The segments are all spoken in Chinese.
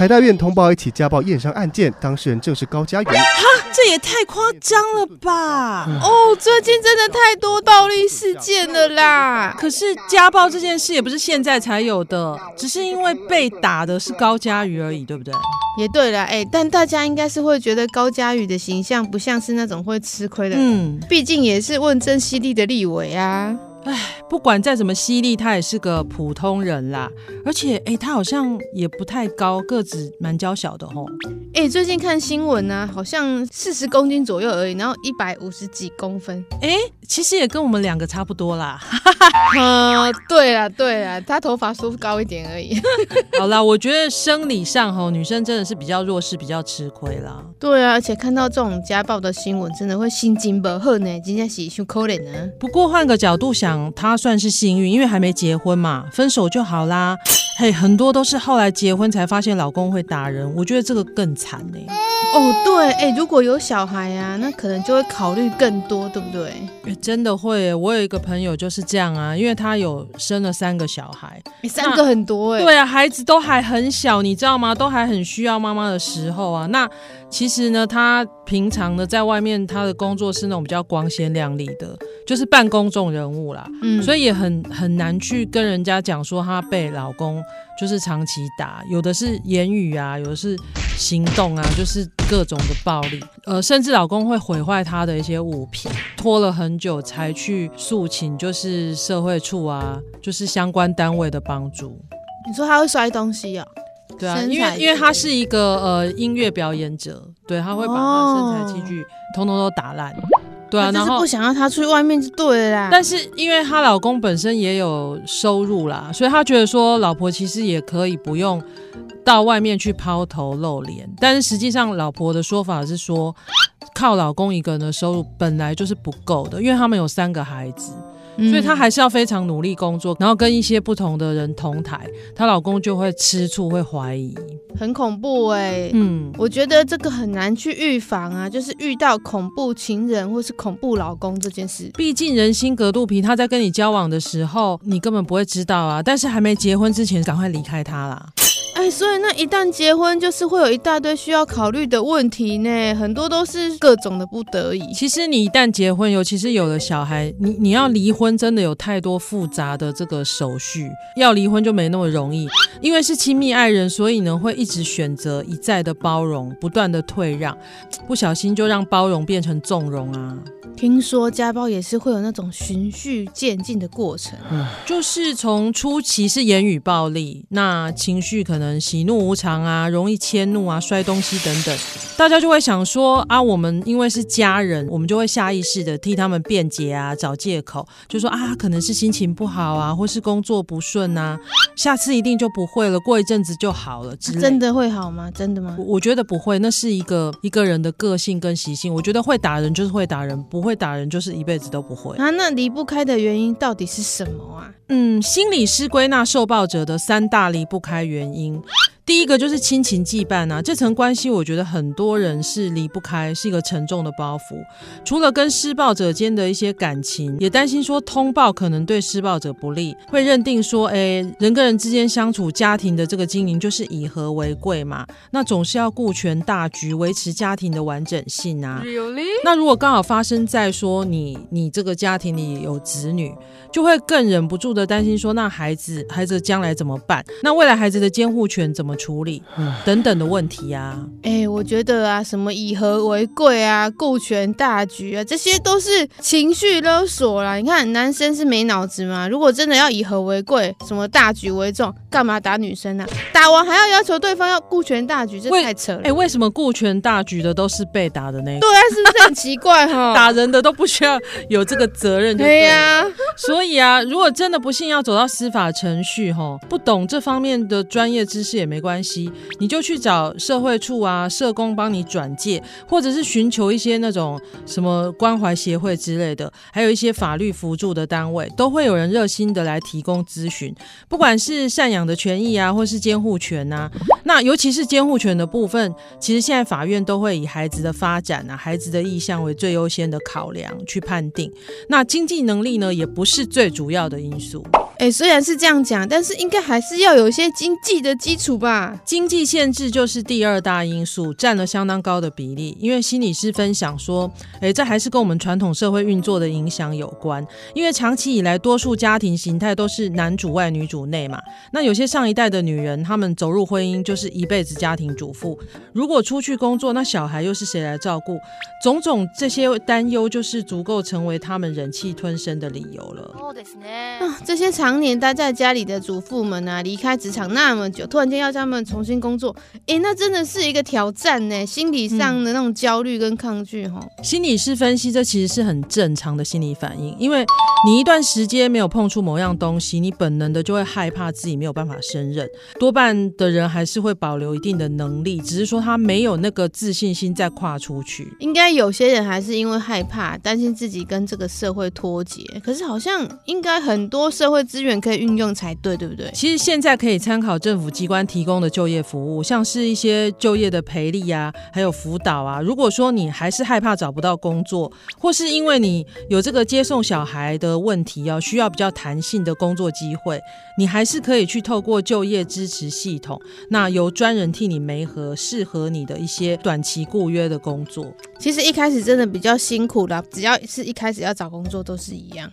台大院通报一起家暴验伤案件，当事人正是高嘉瑜。哈，这也太夸张了吧！哦，最近真的太多暴力事件了啦。可是家暴这件事也不是现在才有的，只是因为被打的是高嘉瑜而已，对不对？也对了，哎，但大家应该是会觉得高嘉瑜的形象不像是那种会吃亏的人，嗯，毕竟也是问政犀利的立委啊。唉，不管再怎么犀利，他也是个普通人啦。而且，哎，他好像也不太高，个子蛮娇小的吼。哎，最近看新闻呢、啊，好像四十公斤左右而已，然后一百五十几公分。哎，其实也跟我们两个差不多啦。嗯，对啊，对啊，他头发梳高一点而已。好啦，我觉得生理上吼，女生真的是比较弱势，比较吃亏啦。对啊，而且看到这种家暴的新闻，真的会心惊不好呢，真的是太可怜呢。不过换个角度想。他算是幸运，因为还没结婚嘛，分手就好啦。嘿，很多都是后来结婚才发现老公会打人，我觉得这个更惨呢。哦，对，哎，如果有小孩啊，那可能就会考虑更多，对不对？真的会，我有一个朋友就是这样啊，因为他有生了三个小孩，三个很多哎。对啊，孩子都还很小，你知道吗？都还很需要妈妈的时候啊。那其实呢，他平常呢在外面，他的工作是那种比较光鲜亮丽的，就是半公众人物啦。嗯，所以也很很难去跟人家讲说他被老公就是长期打，有的是言语啊，有的是行动啊，就是。各种的暴力，呃，甚至老公会毁坏她的一些物品，拖了很久才去诉请，就是社会处啊，就是相关单位的帮助。你说他会摔东西啊？对啊，因为因为他是一个呃音乐表演者，对，他会把他的身材器具通通都打烂。对啊，然后不想让他出去外面就对了啦。但是因为她老公本身也有收入啦，所以他觉得说老婆其实也可以不用。到外面去抛头露脸，但是实际上老婆的说法是说，靠老公一个人的收入本来就是不够的，因为他们有三个孩子，所以她还是要非常努力工作，然后跟一些不同的人同台，她老公就会吃醋，会怀疑，很恐怖哎、欸。嗯，我觉得这个很难去预防啊，就是遇到恐怖情人或是恐怖老公这件事，毕竟人心隔肚皮，他在跟你交往的时候，你根本不会知道啊，但是还没结婚之前，赶快离开他啦。哎，所以那一旦结婚，就是会有一大堆需要考虑的问题呢，很多都是各种的不得已。其实你一旦结婚，尤其是有了小孩，你你要离婚，真的有太多复杂的这个手续，要离婚就没那么容易。因为是亲密爱人，所以呢会一直选择一再的包容，不断的退让，不小心就让包容变成纵容啊。听说家暴也是会有那种循序渐进的过程，嗯，就是从初期是言语暴力，那情绪可能喜怒无常啊，容易迁怒啊，摔东西等等，大家就会想说啊，我们因为是家人，我们就会下意识的替他们辩解啊，找借口，就说啊，可能是心情不好啊，或是工作不顺啊，下次一定就不会了，过一阵子就好了。真的会好吗？真的吗？我，我觉得不会，那是一个一个人的个性跟习性。我觉得会打人就是会打人，不会。会打人就是一辈子都不会啊？那离不开的原因到底是什么啊？嗯，心理师归纳受暴者的三大离不开原因。morning 第一个就是亲情羁绊啊，这层关系我觉得很多人是离不开，是一个沉重的包袱。除了跟施暴者间的一些感情，也担心说通报可能对施暴者不利，会认定说，哎，人跟人之间相处，家庭的这个经营就是以和为贵嘛，那总是要顾全大局，维持家庭的完整性啊。Really? 那如果刚好发生在说你你这个家庭里有子女，就会更忍不住的担心说，那孩子孩子将来怎么办？那未来孩子的监护权怎么？处理等等的问题啊，哎、欸，我觉得啊，什么以和为贵啊，顾全大局啊，这些都是情绪勒索啦。你看，男生是没脑子吗？如果真的要以和为贵，什么大局为重，干嘛打女生呢、啊？打完还要要求对方要顾全大局，这太扯了。哎、欸，为什么顾全大局的都是被打的那个？对啊，是不是很奇怪哈？打人的都不需要有这个责任对，对呀。所以啊，如果真的不幸要走到司法程序哈，不懂这方面的专业知识也没。没关系，你就去找社会处啊，社工帮你转介，或者是寻求一些那种什么关怀协会之类的，还有一些法律辅助的单位，都会有人热心的来提供咨询，不管是赡养的权益啊，或是监护权啊，那尤其是监护权的部分，其实现在法院都会以孩子的发展啊，孩子的意向为最优先的考量去判定，那经济能力呢，也不是最主要的因素。哎，虽然是这样讲，但是应该还是要有一些经济的基础吧？经济限制就是第二大因素，占了相当高的比例。因为心理师分享说，哎，这还是跟我们传统社会运作的影响有关。因为长期以来，多数家庭形态都是男主外女主内嘛。那有些上一代的女人，她们走入婚姻就是一辈子家庭主妇。如果出去工作，那小孩又是谁来照顾？种种这些担忧，就是足够成为他们忍气吞声的理由了。啊，这些常年待在家里的主妇们啊，离开职场那么久，突然间要他们重新工作，哎，那真的是一个挑战呢，心理上的那种焦虑跟抗拒哈。嗯，心理师分析，这其实是很正常的心理反应，因为你一段时间没有碰触某样东西，你本能的就会害怕自己没有办法胜任。多半的人还是会保留一定的能力，只是说他没有那个自信心再跨出去。应该有些人还是因为害怕，担心自己跟这个社会脱节。可是好像应该很多社会资源可以运用才对，对不对？其实现在可以参考政府机关提供的就业服务，像是一些就业的培力啊，还有辅导啊。如果说你还是害怕找不到工作，或是因为你有这个接送小孩的问题，要需要比较弹性的工作机会，你还是可以去透过就业支持系统，那由专人替你媒合适合你的一些短期雇约的工作。其实一开始真的比较辛苦啦，只要是一开始要找工作都是一样。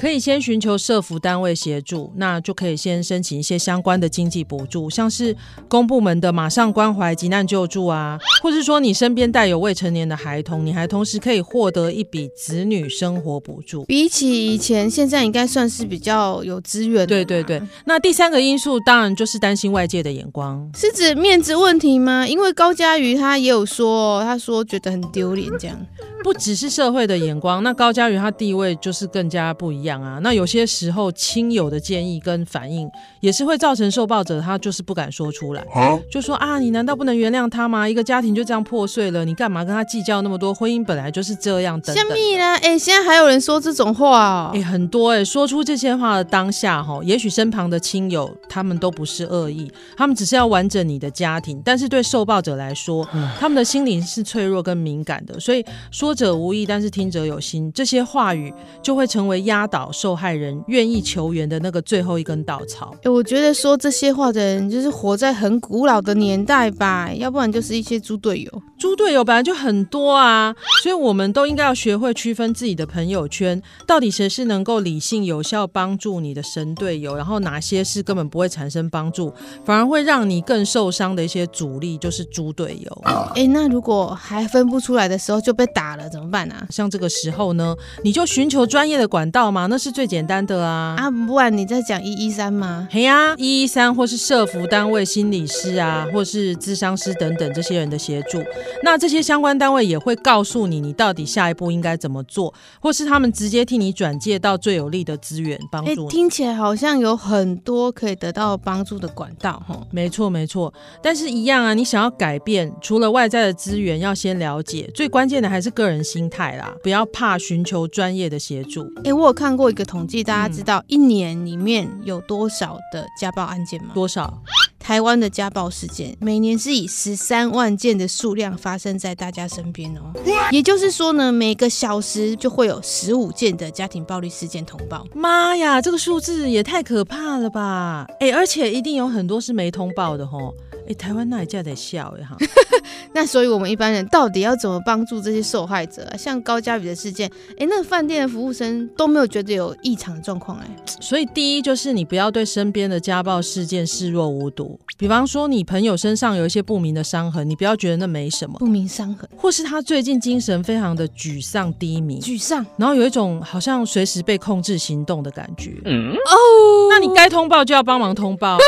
可以先寻求社福单位协助，那就可以先申请一些相关的经济补助，像是公部门的马上关怀急难救助啊，或是说你身边带有未成年的孩童，你还同时可以获得一笔子女生活补助。比起以前，现在应该算是比较有资源。对对对，那第三个因素当然就是担心外界的眼光，是指面子问题吗？因为高嘉瑜他也有说，他说觉得很丢脸这样。不只是社会的眼光，那高嘉瑜他地位就是更加不一样啊。那有些时候亲友的建议跟反应，也是会造成受暴者他就是不敢说出来，就说啊，你难道不能原谅他吗？一个家庭就这样破碎了，你干嘛跟他计较那么多？婚姻本来就是这样等等。什么啦？哎，现在还有人说这种话哦？哎，很多哎，说出这些话的当下哈，也许身旁的亲友他们都不是恶意，他们只是要完整你的家庭，但是对受暴者来说，他们的心灵是脆弱跟敏感的，所以。说者无意，但是听者有心。这些话语就会成为压倒受害人愿意求援的那个最后一根稻草。哎，我觉得说这些话的人，就是活在很古老的年代吧，要不然就是一些猪队友。猪队友本来就很多啊，所以我们都应该要学会区分自己的朋友圈，到底谁是能够理性有效帮助你的神队友，然后哪些是根本不会产生帮助，反而会让你更受伤的一些阻力，就是猪队友。哎，那如果还分不出来的时候就被打了。怎么办呢、啊？像这个时候呢，你就寻求专业的管道嘛，那是最简单的啊。啊，不然你在讲一一三吗？嘿呀、啊，一一三或是社服单位、心理师啊，或是咨商师等等这些人的协助。那这些相关单位也会告诉你，你到底下一步应该怎么做，或是他们直接替你转介到最有利的资源帮助你。听起来好像有很多可以得到帮助的管道，哈。没错，没错。但是，一样啊，你想要改变，除了外在的资源，要先了解，最关键的还是个人。人心态啦，不要怕寻求专业的协助。哎、欸，我有看过一个统计，大家知道一年里面有多少的家暴案件吗？多少？台湾的家暴事件每年是以十三万件的数量发生在大家身边哦。也就是说呢，每个小时就会有十五件的家庭暴力事件通报。妈呀，这个数字也太可怕了吧！哎、欸，而且一定有很多是没通报的吼。哎，台湾那一家得笑哎哈。那所以我们一般人到底要怎么帮助这些受害者啊？像高嘉宇的事件，哎，那个饭店的服务生都没有觉得有异常的状况哎。所以第一就是你不要对身边的家暴事件视若无睹。比方说你朋友身上有一些不明的伤痕，你不要觉得那没什么。不明伤痕，或是他最近精神非常的沮丧低迷，沮丧，然后有一种好像随时被控制行动的感觉。嗯哦，那你该通报就要帮忙通报啊。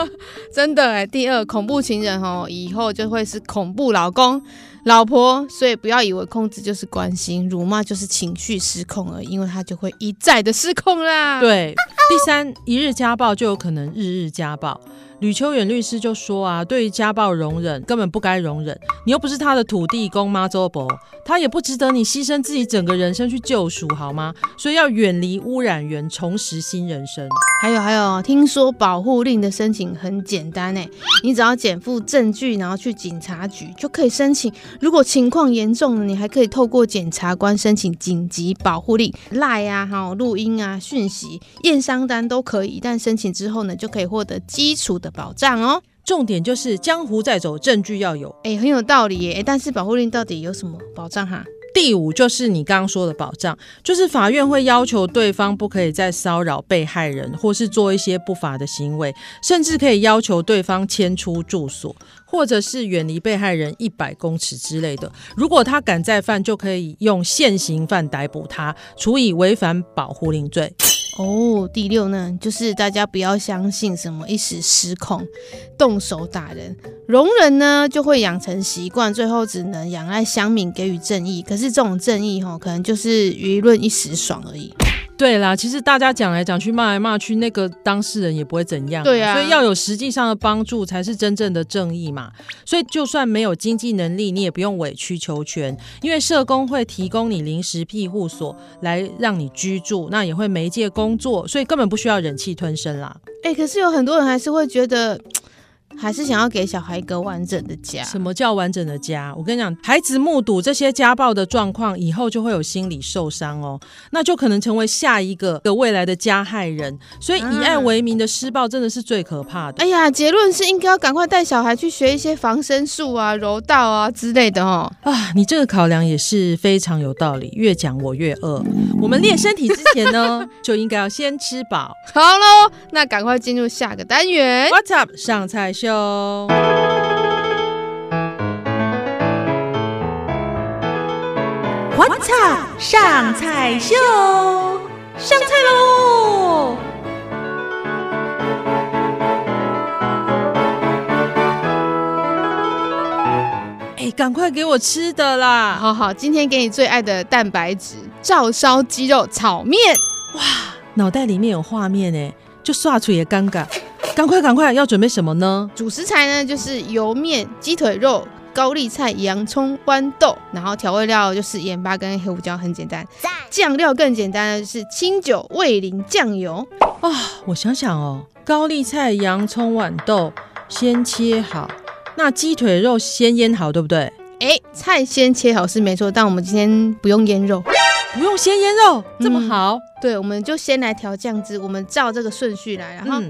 真的哎。第二，恐恐怖情人哦，以后就会是恐怖老公、老婆，所以不要以为控制就是关心，辱骂就是情绪失控了，因为他就会一再的失控啦。对，第三，一日家暴就有可能日日家暴。吕秋远律师就说啊，对于家暴容忍根本不该容忍，你又不是他的土地公妈祖婆，他也不值得你牺牲自己整个人生去救赎，好吗？所以要远离污染源，重拾新人生。还有还有，听说保护令的申请很简单诶，你只要检附证据，然后去警察局就可以申请。如果情况严重，你还可以透过检察官申请紧急保护令，赖啊、哈录音啊、讯息、验伤单都可以。但申请之后呢，就可以获得基础的保障哦。重点就是江湖再走，证据要有。哎，很有道理耶。但是保护令到底有什么保障哈？第五就是你刚刚说的保障，就是法院会要求对方不可以再骚扰被害人，或是做一些不法的行为，甚至可以要求对方迁出住所，或者是远离被害人一百公尺之类的。如果他敢再犯，就可以用现行犯逮捕他，处以违反保护令罪。哦，第六呢，就是大家不要相信什么一时失控动手打人，容忍呢就会养成习惯，最后只能仰赖乡民给予正义。可是这种正义吼，可能就是舆论一时爽而已。对啦，其实大家讲来讲去，骂来骂去，那个当事人也不会怎样。对啊，所以要有实际上的帮助，才是真正的正义嘛。所以就算没有经济能力，你也不用委曲求全，因为社工会提供你临时庇护所来让你居住，那也会媒介工作，所以根本不需要忍气吞声啦。哎，可是有很多人还是会觉得。还是想要给小孩一个完整的家。什么叫完整的家？我跟你讲，孩子目睹这些家暴的状况以后，就会有心理受伤哦，那就可能成为下一个的未来的加害人。所以以爱为名的施暴真的是最可怕的。哎呀，结论是应该要赶快带小孩去学一些防身术啊、柔道啊之类的哦。啊，你这个考量也是非常有道理。越讲我越饿。我们练身体之前呢，就应该要先吃饱。好喽，那赶快进入下个单元。What's up？上菜。秀，What's up？上菜秀，上菜喽！哎，赶快给我吃的啦！好好，今天给你最爱的蛋白质——照烧鸡肉炒面。哇，脑袋里面有画面哎，就刷出也尴尬。赶快赶快，要准备什么呢？主食材呢，就是油面、鸡腿肉、高丽菜、洋葱、豌豆，然后调味料就是盐巴跟黑胡椒，很简单。酱料更简单的就是清酒、味淋、酱油。啊，我想想哦，高丽菜、洋葱、豌豆先切好，那鸡腿肉先腌好，对不对？哎，菜先切好是没错，但我们今天不用腌肉，不用先腌肉，这么好？嗯，对，我们就先来调酱汁，我们照这个顺序来，然后。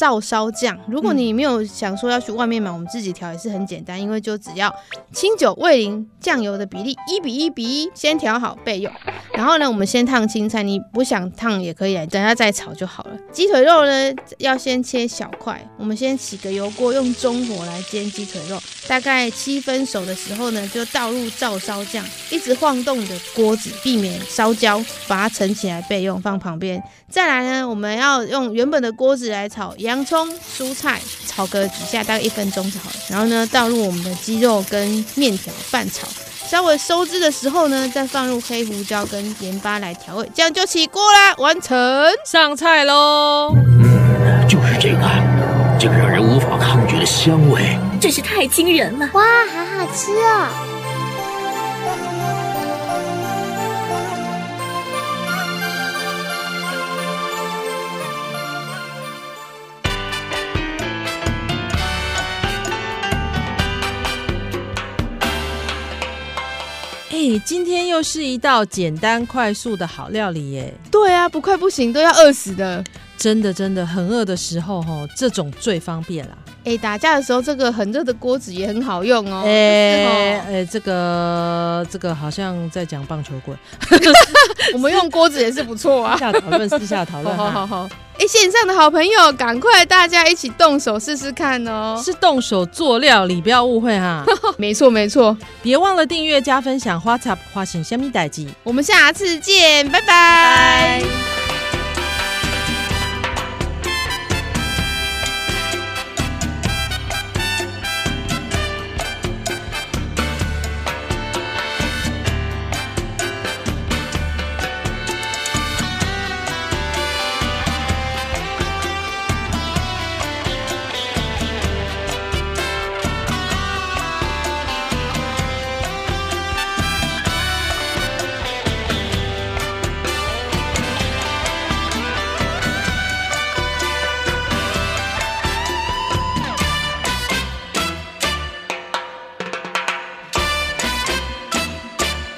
嗯照烧酱，如果你没有想说要去外面买，我们自己调也是很简单，因为就只要清酒、味淋、酱油的比例一比一比一，先调好备用。然后呢，我们先烫青菜，你不想烫也可以，等下再炒就好了。鸡腿肉呢，要先切小块，我们先起个油锅，用中火来煎鸡腿肉，大概七分熟的时候呢，就倒入照烧酱，一直晃动的锅子，避免烧焦，把它盛起来备用，放旁边。再来呢，我们要用原本的锅子来炒洋葱、蔬菜，炒个几下，大概一分钟就好了。然后呢，倒入我们的鸡肉跟面条拌炒，稍微收汁的时候呢，再放入黑胡椒跟盐巴来调味，这样就起锅啦，完成上菜喽。嗯，就是这个，这个让人无法抗拒的香味，真是太惊人了！哇，好好吃哦。今天又是一道简单快速的好料理耶！对啊，不快不行，都要饿死的。真的真的很饿的时候，吼，这种最方便啦。哎，打架的时候，这个很热的锅子也很好用哦。哎哎，这个这个好像在讲棒球棍。我们用锅子也是不错啊。私下讨论，私下讨论。好好好。哎，线上的好朋友，赶快大家一起动手试试看哦。是动手做料理，不要误会哈。没错没错，别忘了订阅加分享，What's Up 花型虾米代记。我们下次见，拜拜。